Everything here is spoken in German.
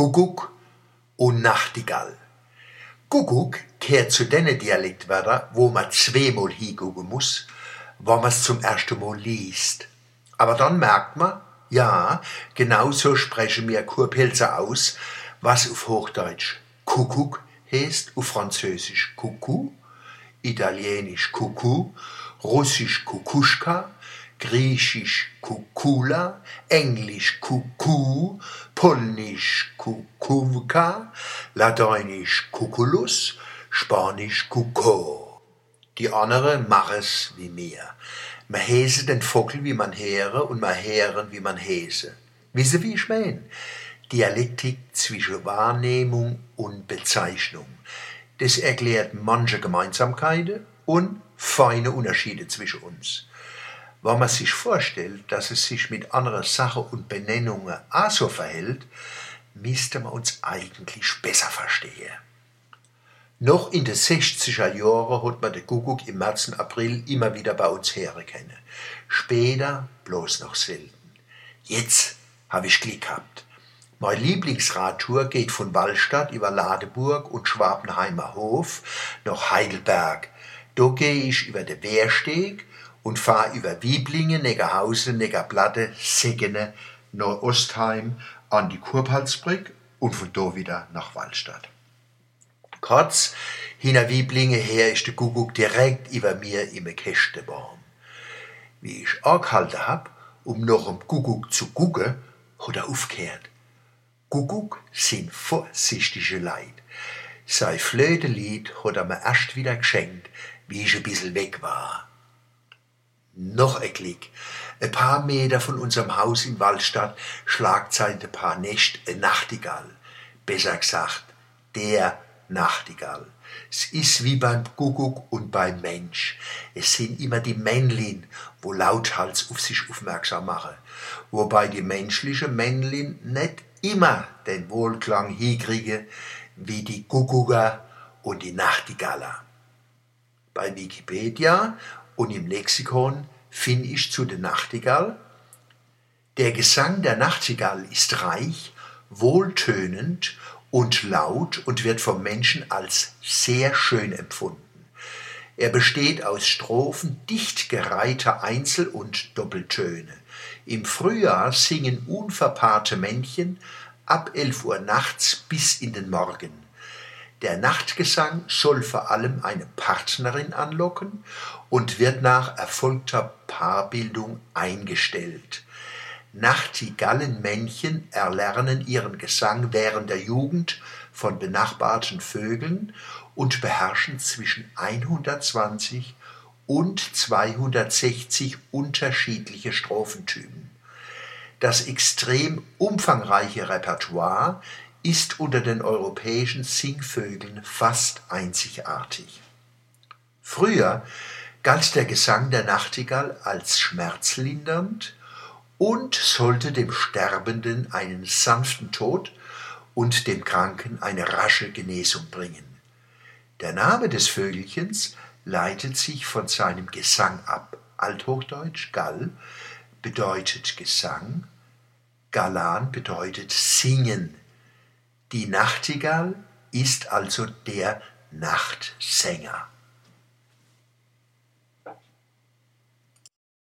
Kuckuck und Nachtigall. Kuckuck kehrt zu den Dialektwörtern, wo man zweimal hingucken muss, wenn man es zum ersten Mal liest. Aber dann merkt man, ja, genau so sprechen wir Kurpilzer aus, was auf Hochdeutsch Kuckuck heißt, auf Französisch Kuckuck, Italienisch Kuckuck, Russisch Kukuschka, Griechisch Kukula, Englisch Kuku, Polnisch Kukuwka, Lateinisch Kukulus, Spanisch Kuko. Die andere machen es wie mir. Man häse den Vogel, wie man here, und man heeren, wie man häse. Wisse, wie ich mein? Dialektik zwischen Wahrnehmung und Bezeichnung. Das erklärt manche Gemeinsamkeiten und feine Unterschiede zwischen uns. Wenn man sich vorstellt, dass es sich mit anderen Sachen und Benennungen auch so verhält, müsste man uns eigentlich besser verstehen. Noch in den 60er Jahren hat man den Kuckuck im März und April immer wieder bei uns herkennen. Später bloß noch selten. Jetzt habe ich Glück gehabt. Meine Lieblingsradtour geht von Wallstadt über Ladeburg und Schwabenheimer Hof nach Heidelberg. Da gehe ich über den Wehrsteg und fahre über Wieblingen, Neckarhausen, Neckarplatte, Seggene, Ostheim an die Kurpfalzbrück und von da wieder nach Wallstadt. Kurz, hinter Wieblinge her ist der Kuckuck direkt über mir im Kästebaum. Wie ich angehalten hab, um noch am Kuckuck zu gucken, hat er aufgehört. Kuckuck sind vorsichtige Leid. Sein Flötelied hat er mir erst wieder geschenkt, wie ich ein bisschen weg war. Noch ein Klick. Ein paar Meter von unserem Haus in Waldstadt schlagt seit ein paar Nächte ein Nachtigall. Besser gesagt, der Nachtigall. Es ist wie beim Kuckuck und beim Mensch. Es sind immer die Männlin, wo lauthals auf sich aufmerksam machen. Wobei die menschliche Männlin nicht immer den Wohlklang hinkriege, wie die Kuckucker und die Nachtigaller. Bei Wikipedia und im Lexikon finde ich zu der Nachtigall, der Gesang der Nachtigall ist reich, wohltönend und laut und wird vom Menschen als sehr schön empfunden. Er besteht aus Strophen dicht gereihter Einzel- und Doppeltöne. Im Frühjahr singen unverpaarte Männchen ab 11 Uhr nachts bis in den Morgen. Der Nachtgesang soll vor allem eine Partnerin anlocken und wird nach erfolgter Paarbildung eingestellt. Nachtigallenmännchen erlernen ihren Gesang während der Jugend von benachbarten Vögeln und beherrschen zwischen 120 und 260 unterschiedliche Strophentypen. Das extrem umfangreiche Repertoire ist unter den europäischen Singvögeln fast einzigartig. Früher galt der Gesang der Nachtigall als schmerzlindernd und sollte dem Sterbenden einen sanften Tod und dem Kranken eine rasche Genesung bringen. Der Name des Vögelchens leitet sich von seinem Gesang ab. Althochdeutsch Gall bedeutet Gesang, Galan bedeutet singen. Die Nachtigall ist also der Nachtsänger.